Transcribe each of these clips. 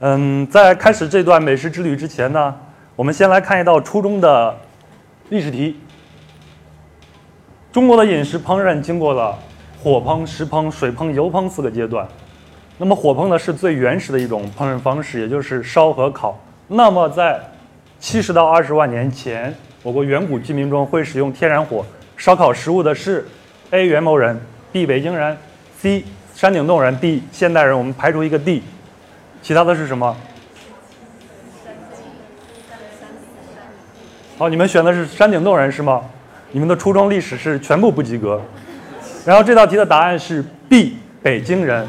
嗯，在开始这段美食之旅之前呢，我们先来看一道初中的历史题。中国的饮食烹饪经过了火烹、石烹、水烹、油烹四个阶段。那么火烹呢是最原始的一种烹饪方式，也就是烧和烤。那么在七十到二十万年前，我国远古居民中会使用天然火烧烤食物的是 A 元谋人，B 北京人，C 山顶洞人，D 现代人。我们排除一个 D。其他的是什么？好，你们选的是山顶洞人是吗？你们的初中历史是全部不及格。然后这道题的答案是 B，北京人。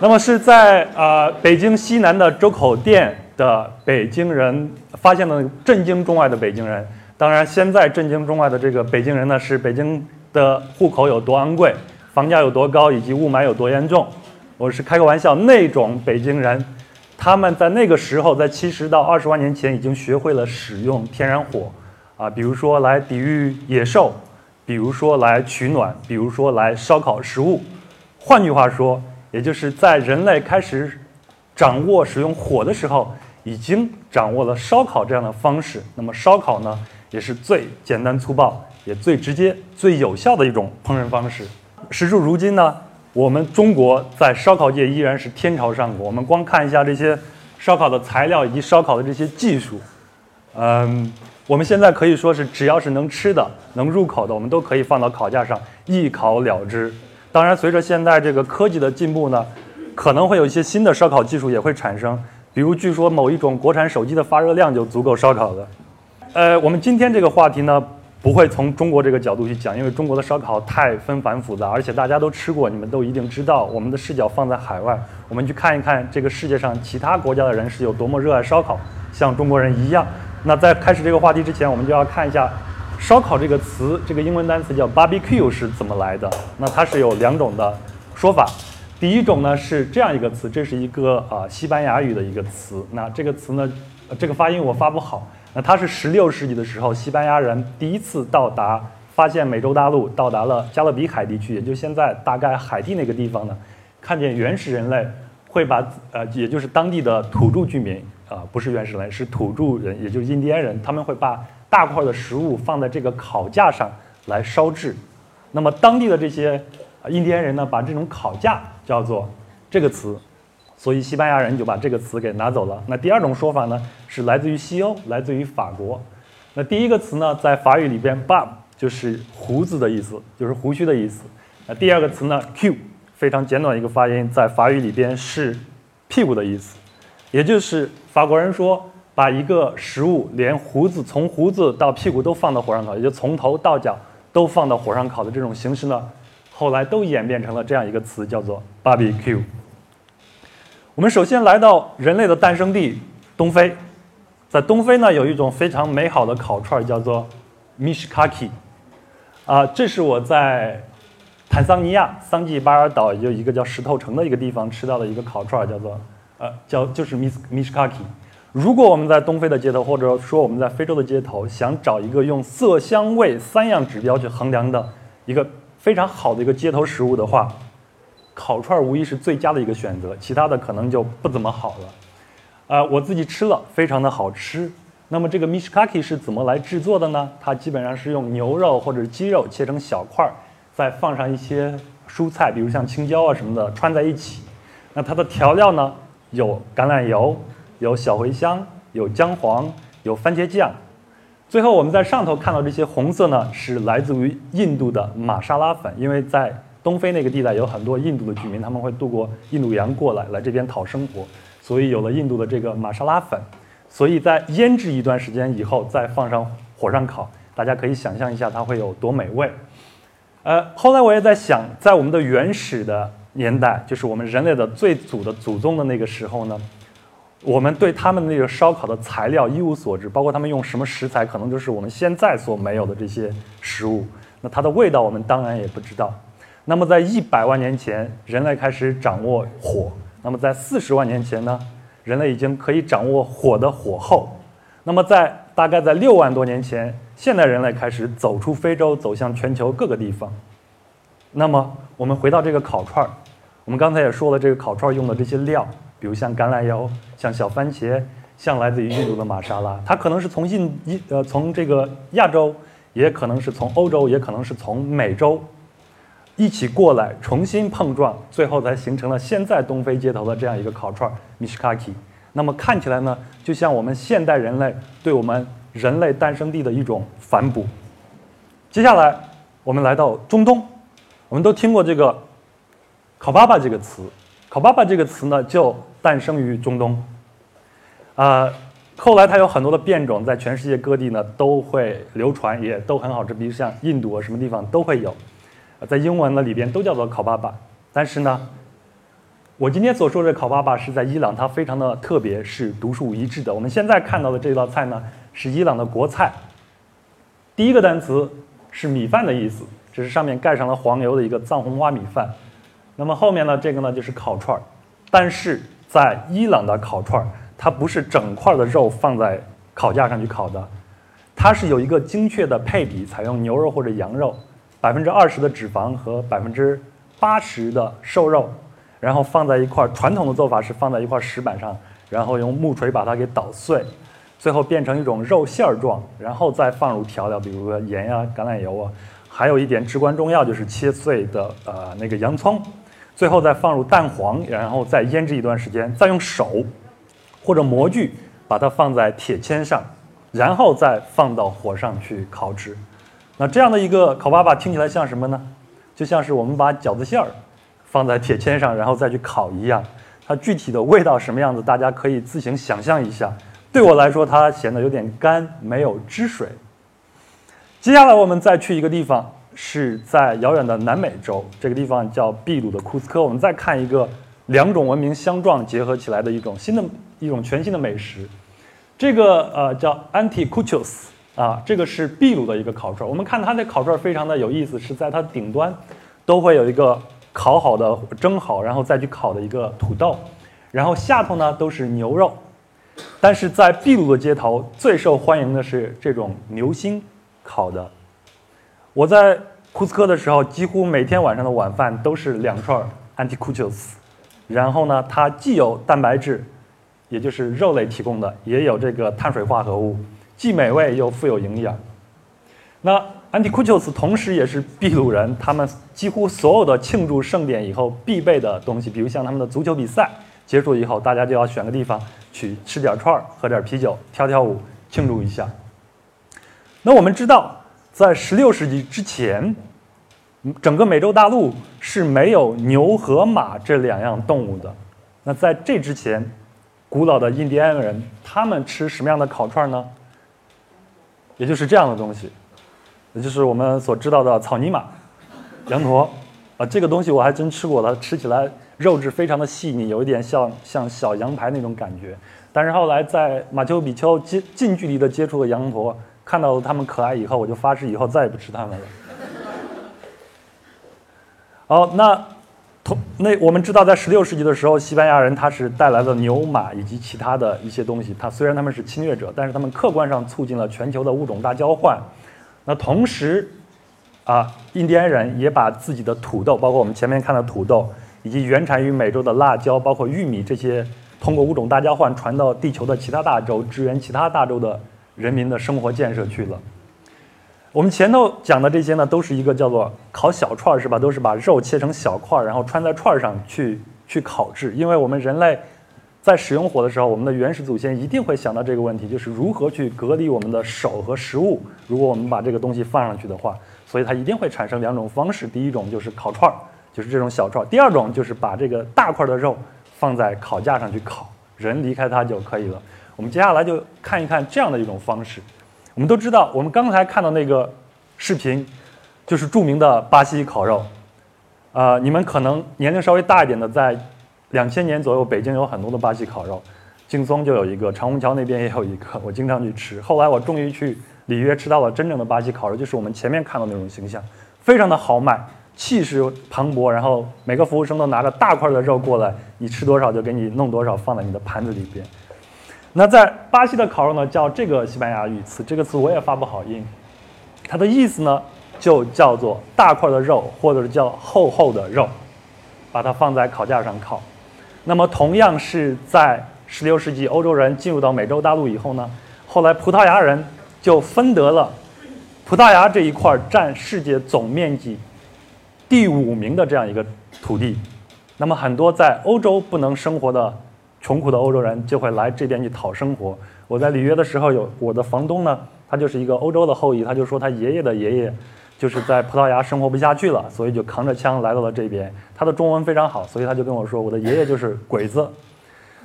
那么是在啊北京西南的周口店的北京人发现了震惊中外的北京人。当然，现在震惊中外的这个北京人呢，是北京的户口有多昂贵，房价有多高，以及雾霾有多严重。我是开个玩笑，那种北京人，他们在那个时候，在七十到二十万年前，已经学会了使用天然火，啊，比如说来抵御野兽，比如说来取暖，比如说来烧烤食物。换句话说，也就是在人类开始掌握使用火的时候，已经掌握了烧烤这样的方式。那么烧烤呢，也是最简单粗暴，也最直接、最有效的一种烹饪方式。时至如今呢？我们中国在烧烤界依然是天朝上国。我们光看一下这些烧烤的材料以及烧烤的这些技术，嗯，我们现在可以说是只要是能吃的、能入口的，我们都可以放到烤架上一烤了之。当然，随着现在这个科技的进步呢，可能会有一些新的烧烤技术也会产生。比如，据说某一种国产手机的发热量就足够烧烤的。呃，我们今天这个话题呢？不会从中国这个角度去讲，因为中国的烧烤太纷繁复杂，而且大家都吃过，你们都一定知道。我们的视角放在海外，我们去看一看这个世界上其他国家的人是有多么热爱烧烤，像中国人一样。那在开始这个话题之前，我们就要看一下“烧烤”这个词，这个英文单词叫 barbecue 是怎么来的。那它是有两种的说法。第一种呢是这样一个词，这是一个啊西班牙语的一个词。那这个词呢，这个发音我发不好。那它是十六世纪的时候，西班牙人第一次到达，发现美洲大陆，到达了加勒比海地区，也就现在大概海地那个地方呢，看见原始人类会把呃，也就是当地的土著居民啊，不是原始人，是土著人，也就是印第安人，他们会把大块的食物放在这个烤架上来烧制。那么当地的这些印第安人呢，把这种烤架叫做这个词。所以西班牙人就把这个词给拿走了。那第二种说法呢，是来自于西欧，来自于法国。那第一个词呢，在法语里边，barb 就是胡子的意思，就是胡须的意思。那第二个词呢，q 非常简短一个发音，在法语里边是屁股的意思，也就是法国人说把一个食物连胡子从胡子到屁股都放到火上烤，也就从头到脚都放到火上烤的这种形式呢，后来都演变成了这样一个词，叫做 barbecue。我们首先来到人类的诞生地东非，在东非呢有一种非常美好的烤串叫做 mishkaki，啊，这是我在坦桑尼亚桑季巴尔岛也就一个叫石头城的一个地方吃到的一个烤串叫做呃叫就是 mish mishkaki。如果我们在东非的街头，或者说我们在非洲的街头，想找一个用色香味三样指标去衡量的一个非常好的一个街头食物的话。烤串无疑是最佳的一个选择，其他的可能就不怎么好了。呃，我自己吃了，非常的好吃。那么这个 mishkaki 是怎么来制作的呢？它基本上是用牛肉或者鸡肉切成小块儿，再放上一些蔬菜，比如像青椒啊什么的串在一起。那它的调料呢，有橄榄油，有小茴香，有姜黄，有番茄酱。最后我们在上头看到这些红色呢，是来自于印度的玛莎拉粉，因为在东非那个地带有很多印度的居民，他们会渡过印度洋过来，来这边讨生活，所以有了印度的这个玛莎拉粉。所以在腌制一段时间以后，再放上火上烤，大家可以想象一下它会有多美味。呃，后来我也在想，在我们的原始的年代，就是我们人类的最祖的祖宗的那个时候呢，我们对他们那个烧烤的材料一无所知，包括他们用什么食材，可能就是我们现在所没有的这些食物。那它的味道，我们当然也不知道。那么，在一百万年前，人类开始掌握火。那么，在四十万年前呢，人类已经可以掌握火的火候。那么，在大概在六万多年前，现代人类开始走出非洲，走向全球各个地方。那么，我们回到这个烤串儿，我们刚才也说了，这个烤串儿用的这些料比如像橄榄油、像小番茄、像来自于印度的玛莎拉，它可能是从印印呃从这个亚洲，也可能是从欧洲，也可能是从美洲一起过来重新碰撞，最后才形成了现在东非街头的这样一个烤串 mishkaki。那么看起来呢，就像我们现代人类对我们人类诞生地的一种反哺。接下来我们来到中东，我们都听过这个“烤爸爸”这个词，“烤爸爸”这个词呢就诞生于中东。啊，后来它有很多的变种，在全世界各地呢都会流传，也都很好吃，比如像印度啊什么地方都会有，在英文的里边都叫做烤爸爸。但是呢，我今天所说的烤爸爸是在伊朗，它非常的特别，是独树一帜的。我们现在看到的这道菜呢，是伊朗的国菜。第一个单词。是米饭的意思，只是上面盖上了黄油的一个藏红花米饭。那么后面呢，这个呢就是烤串儿，但是在伊朗的烤串儿，它不是整块的肉放在烤架上去烤的，它是有一个精确的配比，采用牛肉或者羊肉，百分之二十的脂肪和百分之八十的瘦肉，然后放在一块。传统的做法是放在一块石板上，然后用木锤把它给捣碎。最后变成一种肉馅儿状，然后再放入调料，比如说盐呀、橄榄油啊，还有一点至关重要就是切碎的呃那个洋葱，最后再放入蛋黄，然后再腌制一段时间，再用手或者模具把它放在铁签上，然后再放到火上去烤制。那这样的一个烤粑粑听起来像什么呢？就像是我们把饺子馅儿放在铁签上，然后再去烤一样。它具体的味道什么样子，大家可以自行想象一下。对我来说，它显得有点干，没有汁水。接下来，我们再去一个地方，是在遥远的南美洲，这个地方叫秘鲁的库斯科。我们再看一个两种文明相撞结合起来的一种新的、一种全新的美食。这个呃叫 Anticuchos 啊，这个是秘鲁的一个烤串。我们看它的烤串非常的有意思，是在它顶端都会有一个烤好的、蒸好，然后再去烤的一个土豆，然后下头呢都是牛肉。但是在秘鲁的街头，最受欢迎的是这种牛心烤的。我在库斯科的时候，几乎每天晚上的晚饭都是两串 anticuchos。然后呢，它既有蛋白质，也就是肉类提供的，也有这个碳水化合物，既美味又富有营养。那 anticuchos 同时也是秘鲁人他们几乎所有的庆祝盛典以后必备的东西，比如像他们的足球比赛结束以后，大家就要选个地方。去吃点串儿，喝点啤酒，跳跳舞，庆祝一下。那我们知道，在16世纪之前，整个美洲大陆是没有牛和马这两样动物的。那在这之前，古老的印第安人他们吃什么样的烤串呢？也就是这样的东西，也就是我们所知道的草泥马、羊驼啊。这个东西我还真吃过，它吃起来。肉质非常的细腻，有一点像像小羊排那种感觉。但是后来在马丘比丘近近距离的接触了羊驼，看到了它们可爱以后，我就发誓以后再也不吃它们了。好，那那我们知道，在十六世纪的时候，西班牙人他是带来了牛马以及其他的一些东西。他虽然他们是侵略者，但是他们客观上促进了全球的物种大交换。那同时，啊，印第安人也把自己的土豆，包括我们前面看的土豆。以及原产于美洲的辣椒，包括玉米这些，通过物种大交换传到地球的其他大洲，支援其他大洲的人民的生活建设去了。我们前头讲的这些呢，都是一个叫做烤小串儿，是吧？都是把肉切成小块儿，然后穿在串儿上去去烤制。因为我们人类在使用火的时候，我们的原始祖先一定会想到这个问题，就是如何去隔离我们的手和食物。如果我们把这个东西放上去的话，所以它一定会产生两种方式。第一种就是烤串儿。就是这种小串儿。第二种就是把这个大块的肉放在烤架上去烤，人离开它就可以了。我们接下来就看一看这样的一种方式。我们都知道，我们刚才看到那个视频，就是著名的巴西烤肉。呃，你们可能年龄稍微大一点的，在两千年左右，北京有很多的巴西烤肉，劲松就有一个，长虹桥那边也有一个，我经常去吃。后来我终于去里约吃到了真正的巴西烤肉，就是我们前面看到那种形象，非常的豪迈。气势磅礴，然后每个服务生都拿着大块的肉过来，你吃多少就给你弄多少，放在你的盘子里边。那在巴西的烤肉呢，叫这个西班牙语词，这个词我也发不好音，它的意思呢就叫做大块的肉，或者是叫厚厚的肉，把它放在烤架上烤。那么同样是在16世纪欧洲人进入到美洲大陆以后呢，后来葡萄牙人就分得了葡萄牙这一块占世界总面积第五名的这样一个土地。那么很多在欧洲不能生活的穷苦的欧洲人就会来这边去讨生活。我在里约的时候，有我的房东呢，他就是一个欧洲的后裔，他就说他爷爷的爷爷就是在葡萄牙生活不下去了，所以就扛着枪来到了这边。他的中文非常好，所以他就跟我说，我的爷爷就是鬼子。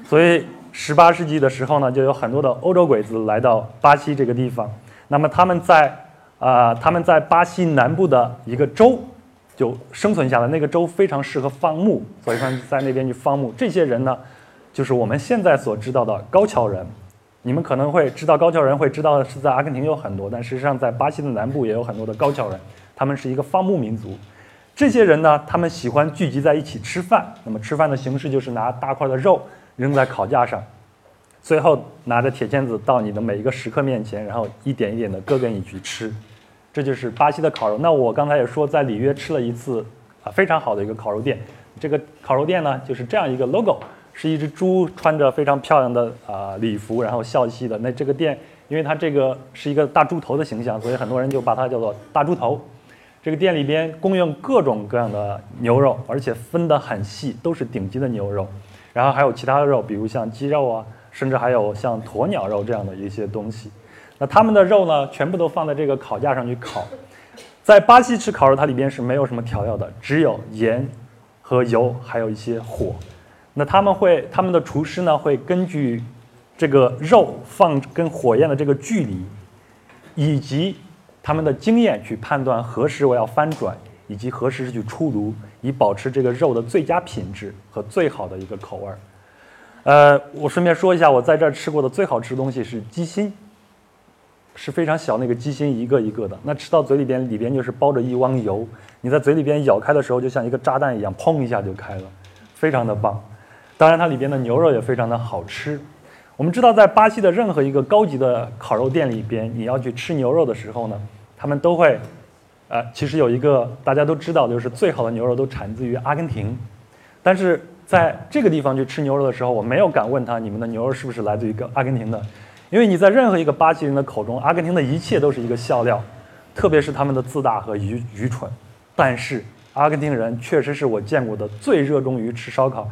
所以十八世纪的时候呢，就有很多的欧洲鬼子来到巴西这个地方。那么他们在啊，他们在巴西南部的一个州。就生存下来，那个州非常适合放牧，所以他们在那边去放牧。这些人呢，就是我们现在所知道的高桥人。你们可能会知道高桥人，会知道是在阿根廷有很多，但实际上在巴西的南部也有很多的高桥人。他们是一个放牧民族。这些人呢，他们喜欢聚集在一起吃饭。那么吃饭的形式就是拿大块的肉扔在烤架上，最后拿着铁签子到你的每一个食客面前，然后一点一点的割给你去吃。这就是巴西的烤肉。那我刚才也说，在里约吃了一次啊，非常好的一个烤肉店。这个烤肉店呢，就是这样一个 logo，是一只猪穿着非常漂亮的啊礼服，然后笑嘻嘻的。那这个店，因为它这个是一个大猪头的形象，所以很多人就把它叫做大猪头。这个店里边供应各种各样的牛肉，而且分得很细，都是顶级的牛肉。然后还有其他的肉，比如像鸡肉啊，甚至还有像鸵鸟肉这样的一些东西。那他们的肉呢，全部都放在这个烤架上去烤。在巴西吃烤肉，它里边是没有什么调料的，只有盐和油，还有一些火。那他们会，他们的厨师呢，会根据这个肉放跟火焰的这个距离，以及他们的经验去判断何时我要翻转，以及何时去出炉，以保持这个肉的最佳品质和最好的一个口味儿。呃，我顺便说一下，我在这儿吃过的最好吃的东西是鸡心。是非常小，那个鸡心一个一个的，那吃到嘴里边，里边就是包着一汪油。你在嘴里边咬开的时候，就像一个炸弹一样，砰一下就开了，非常的棒。当然，它里边的牛肉也非常的好吃。我们知道，在巴西的任何一个高级的烤肉店里边，你要去吃牛肉的时候呢，他们都会，呃，其实有一个大家都知道，就是最好的牛肉都产自于阿根廷。但是在这个地方去吃牛肉的时候，我没有敢问他，你们的牛肉是不是来自于阿根廷的？因为你在任何一个巴西人的口中，阿根廷的一切都是一个笑料，特别是他们的自大和愚愚蠢。但是阿根廷人确实是我见过的最热衷于吃烧烤，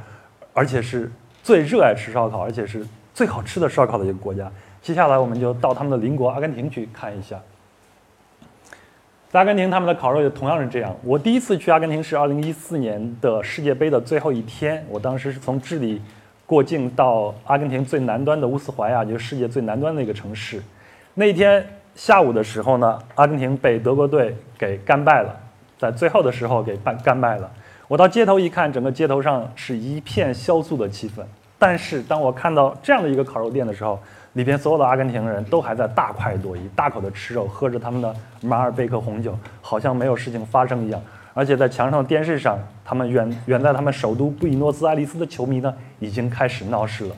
而且是最热爱吃烧烤，而且是最好吃的烧烤的一个国家。接下来我们就到他们的邻国阿根廷去看一下。在阿根廷，他们的烤肉也同样是这样。我第一次去阿根廷是2014年的世界杯的最后一天，我当时是从智利。过境到阿根廷最南端的乌斯怀亚，就是世界最南端的一个城市。那一天下午的时候呢，阿根廷被德国队给干败了，在最后的时候给干干败了。我到街头一看，整个街头上是一片萧肃的气氛。但是当我看到这样的一个烤肉店的时候，里边所有的阿根廷人都还在大快朵颐，大口的吃肉，喝着他们的马尔贝克红酒，好像没有事情发生一样。而且在墙上的电视上，他们远远在他们首都布宜诺斯艾利斯的球迷呢，已经开始闹事了。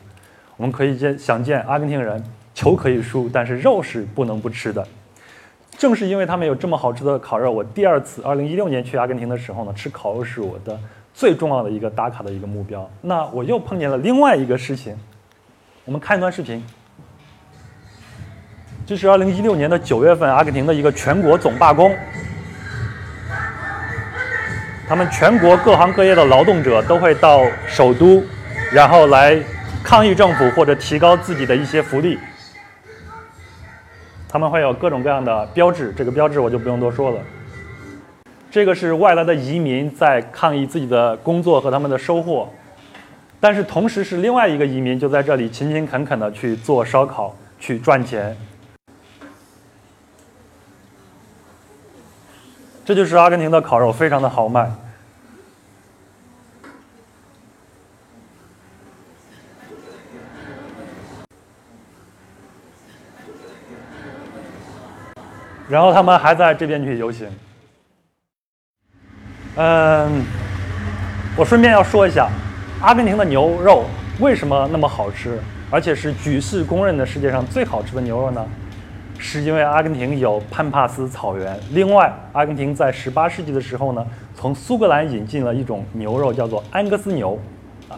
我们可以见想见，阿根廷人球可以输，但是肉是不能不吃的。正是因为他们有这么好吃的烤肉，我第二次2016年去阿根廷的时候呢，吃烤肉是我的最重要的一个打卡的一个目标。那我又碰见了另外一个事情，我们看一段视频。这是2016年的9月份，阿根廷的一个全国总罢工。他们全国各行各业的劳动者都会到首都，然后来抗议政府或者提高自己的一些福利。他们会有各种各样的标志，这个标志我就不用多说了。这个是外来的移民在抗议自己的工作和他们的收获，但是同时是另外一个移民就在这里勤勤恳恳的去做烧烤去赚钱。这就是阿根廷的烤肉，非常的豪迈。然后他们还在这边去游行。嗯，我顺便要说一下，阿根廷的牛肉为什么那么好吃，而且是举世公认的世界上最好吃的牛肉呢？是因为阿根廷有潘帕斯草原。另外，阿根廷在十八世纪的时候呢，从苏格兰引进了一种牛肉，叫做安格斯牛。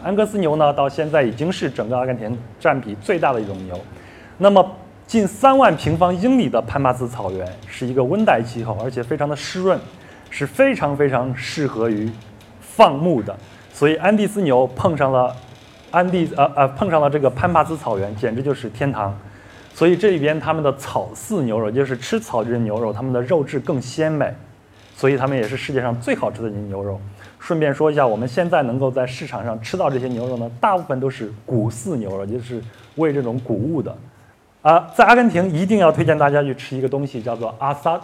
安格斯牛呢，到现在已经是整个阿根廷占比最大的一种牛。那么，近三万平方英里的潘帕斯草原是一个温带气候，而且非常的湿润，是非常非常适合于放牧的。所以，安第斯牛碰上了安第呃呃碰上了这个潘帕斯草原，简直就是天堂。所以这里边他们的草饲牛肉，就是吃草这些牛肉，他们的肉质更鲜美，所以他们也是世界上最好吃的牛肉。顺便说一下，我们现在能够在市场上吃到这些牛肉呢，大部分都是谷饲牛肉，就是喂这种谷物的。啊，在阿根廷一定要推荐大家去吃一个东西，叫做阿萨，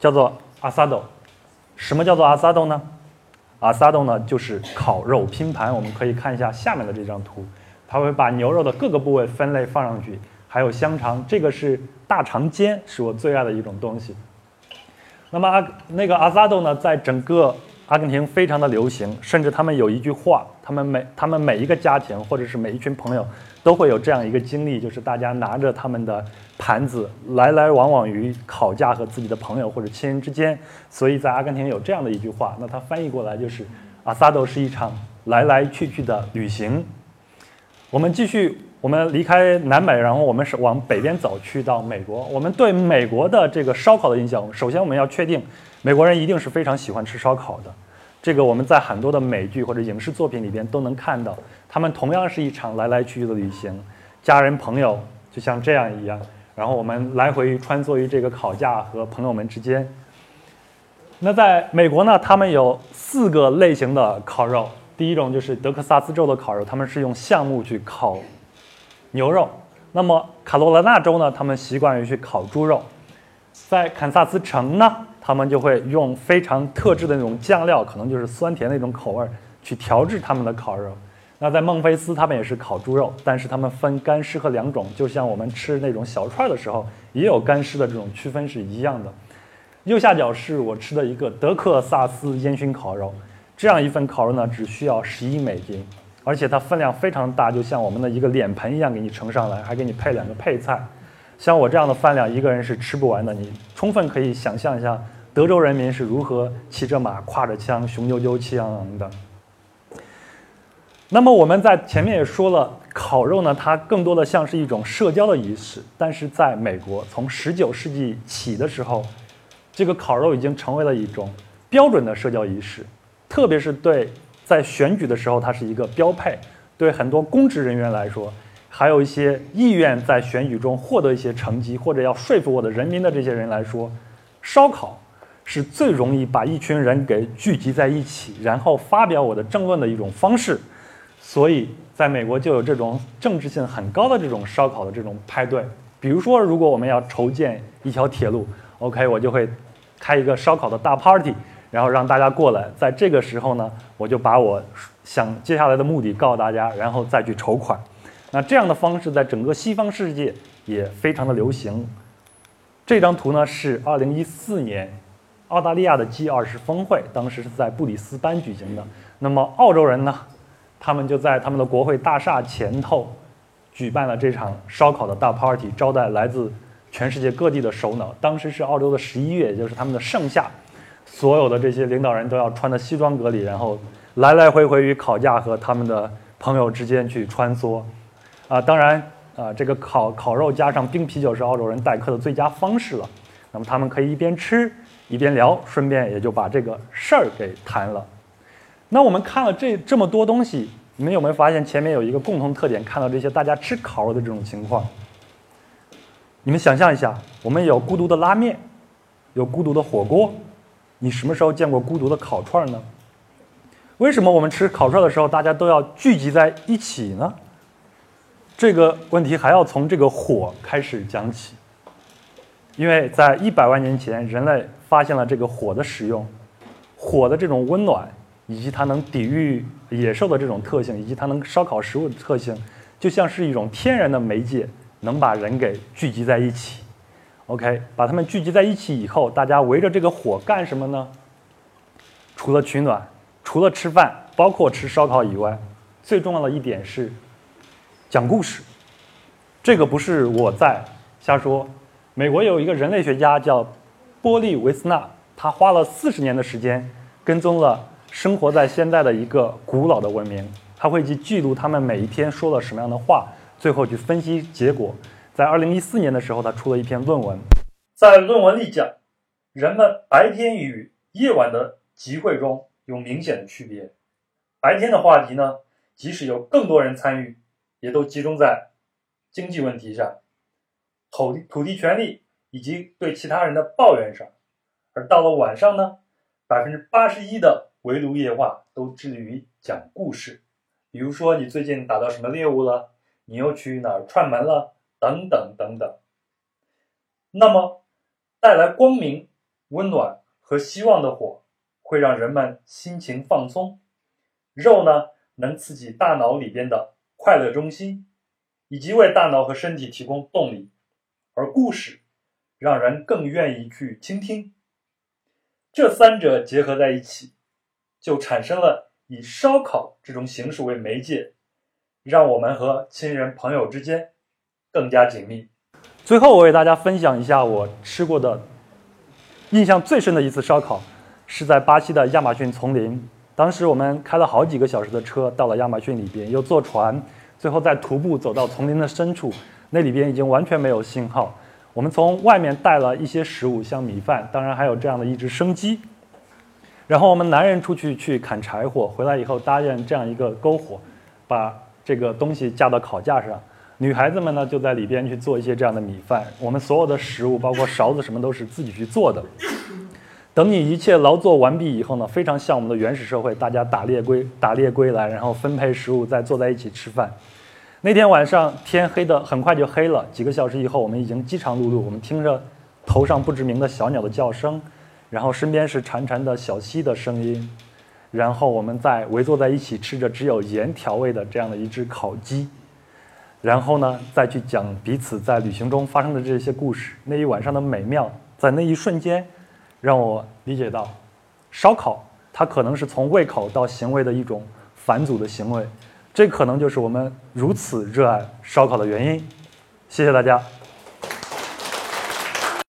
叫做阿萨豆。什么叫做阿萨豆呢？阿萨豆呢就是烤肉拼盘。我们可以看一下下面的这张图，它会把牛肉的各个部位分类放上去，还有香肠，这个是大肠尖，是我最爱的一种东西。那么阿那个阿萨豆呢，在整个阿根廷非常的流行，甚至他们有一句话，他们每他们每一个家庭或者是每一群朋友都会有这样一个经历，就是大家拿着他们的盘子来来往往于烤架和自己的朋友或者亲人之间。所以在阿根廷有这样的一句话，那它翻译过来就是阿萨豆是一场来来去去的旅行。我们继续，我们离开南美，然后我们是往北边走去到美国。我们对美国的这个烧烤的印象，首先我们要确定，美国人一定是非常喜欢吃烧烤的。这个我们在很多的美剧或者影视作品里边都能看到，他们同样是一场来来去去的旅行，家人朋友就像这样一样，然后我们来回穿梭于这个烤架和朋友们之间。那在美国呢，他们有四个类型的烤肉，第一种就是德克萨斯州的烤肉，他们是用橡木去烤牛肉；那么卡罗来纳州呢，他们习惯于去烤猪肉；在堪萨斯城呢。他们就会用非常特制的那种酱料，可能就是酸甜那种口味儿，去调制他们的烤肉。那在孟菲斯，他们也是烤猪肉，但是他们分干湿和两种，就像我们吃那种小串的时候，也有干湿的这种区分是一样的。右下角是我吃的一个德克萨斯烟熏烤肉，这样一份烤肉呢，只需要十一美金，而且它分量非常大，就像我们的一个脸盆一样给你盛上来，还给你配两个配菜。像我这样的饭量，一个人是吃不完的。你充分可以想象一下，德州人民是如何骑着马、挎着枪、雄赳赳、气昂昂的。那么我们在前面也说了，烤肉呢，它更多的像是一种社交的仪式。但是在美国，从19世纪起的时候，这个烤肉已经成为了一种标准的社交仪式，特别是对在选举的时候，它是一个标配。对很多公职人员来说。还有一些意愿在选举中获得一些成绩，或者要说服我的人民的这些人来说，烧烤是最容易把一群人给聚集在一起，然后发表我的政论的一种方式。所以，在美国就有这种政治性很高的这种烧烤的这种派对。比如说，如果我们要筹建一条铁路，OK，我就会开一个烧烤的大 party，然后让大家过来。在这个时候呢，我就把我想接下来的目的告诉大家，然后再去筹款。那这样的方式在整个西方世界也非常的流行。这张图呢是2014年澳大利亚的 G20 峰会，当时是在布里斯班举行的。那么澳洲人呢，他们就在他们的国会大厦前头举办了这场烧烤的大 party，招待来自全世界各地的首脑。当时是澳洲的十一月，也就是他们的盛夏，所有的这些领导人都要穿的西装革履，然后来来回回与烤架和他们的朋友之间去穿梭。啊，当然，啊，这个烤烤肉加上冰啤酒是澳洲人待客的最佳方式了。那么他们可以一边吃一边聊，顺便也就把这个事儿给谈了。那我们看了这这么多东西，你们有没有发现前面有一个共同特点？看到这些大家吃烤肉的这种情况，你们想象一下，我们有孤独的拉面，有孤独的火锅，你什么时候见过孤独的烤串呢？为什么我们吃烤串的时候大家都要聚集在一起呢？这个问题还要从这个火开始讲起，因为在一百万年前，人类发现了这个火的使用，火的这种温暖，以及它能抵御野兽的这种特性，以及它能烧烤食物的特性，就像是一种天然的媒介，能把人给聚集在一起。OK，把它们聚集在一起以后，大家围着这个火干什么呢？除了取暖，除了吃饭，包括吃烧烤以外，最重要的一点是。讲故事，这个不是我在瞎说。美国有一个人类学家叫波利维斯纳，他花了四十年的时间跟踪了生活在现在的一个古老的文明，他会去记录他们每一天说了什么样的话，最后去分析结果。在二零一四年的时候，他出了一篇论文，在论文里讲，人们白天与夜晚的集会中有明显的区别。白天的话题呢，即使有更多人参与，也都集中在经济问题上、土地土地权利以及对其他人的抱怨上。而到了晚上呢，百分之八十一的围炉夜话都致力于讲故事，比如说你最近打到什么猎物了，你又去哪儿串门了，等等等等。那么，带来光明、温暖和希望的火，会让人们心情放松；肉呢，能刺激大脑里边的快乐中心，以及为大脑和身体提供动力；而故事，让人更愿意去倾听。这三者结合在一起，就产生了以烧烤这种形式为媒介，让我们和亲人朋友之间更加紧密。最后，我为大家分享一下我吃过的印象最深的一次烧烤，是在巴西的亚马逊丛林。当时我们开了好几个小时的车到了亚马逊里边，又坐船，最后再徒步走到丛林的深处，那里边已经完全没有信号。我们从外面带了一些食物，像米饭，当然还有这样的一只生鸡。然后我们男人出去去砍柴火，回来以后搭建这样一个篝火，把这个东西架到烤架上。女孩子们呢就在里边去做一些这样的米饭。我们所有的食物，包括勺子什么都是自己去做的。等你一切劳作完毕以后呢，非常像我们的原始社会，大家打猎归打猎归来，然后分配食物，再坐在一起吃饭。那天晚上天黑的很快就黑了，几个小时以后，我们已经饥肠辘辘。我们听着头上不知名的小鸟的叫声，然后身边是潺潺的小溪的声音，然后我们再围坐在一起吃着只有盐调味的这样的一只烤鸡，然后呢再去讲彼此在旅行中发生的这些故事。那一晚上的美妙，在那一瞬间，让我理解到，烧烤它可能是从胃口到行为的一种返祖的行为。这可能就是我们如此热爱烧烤的原因。谢谢大家。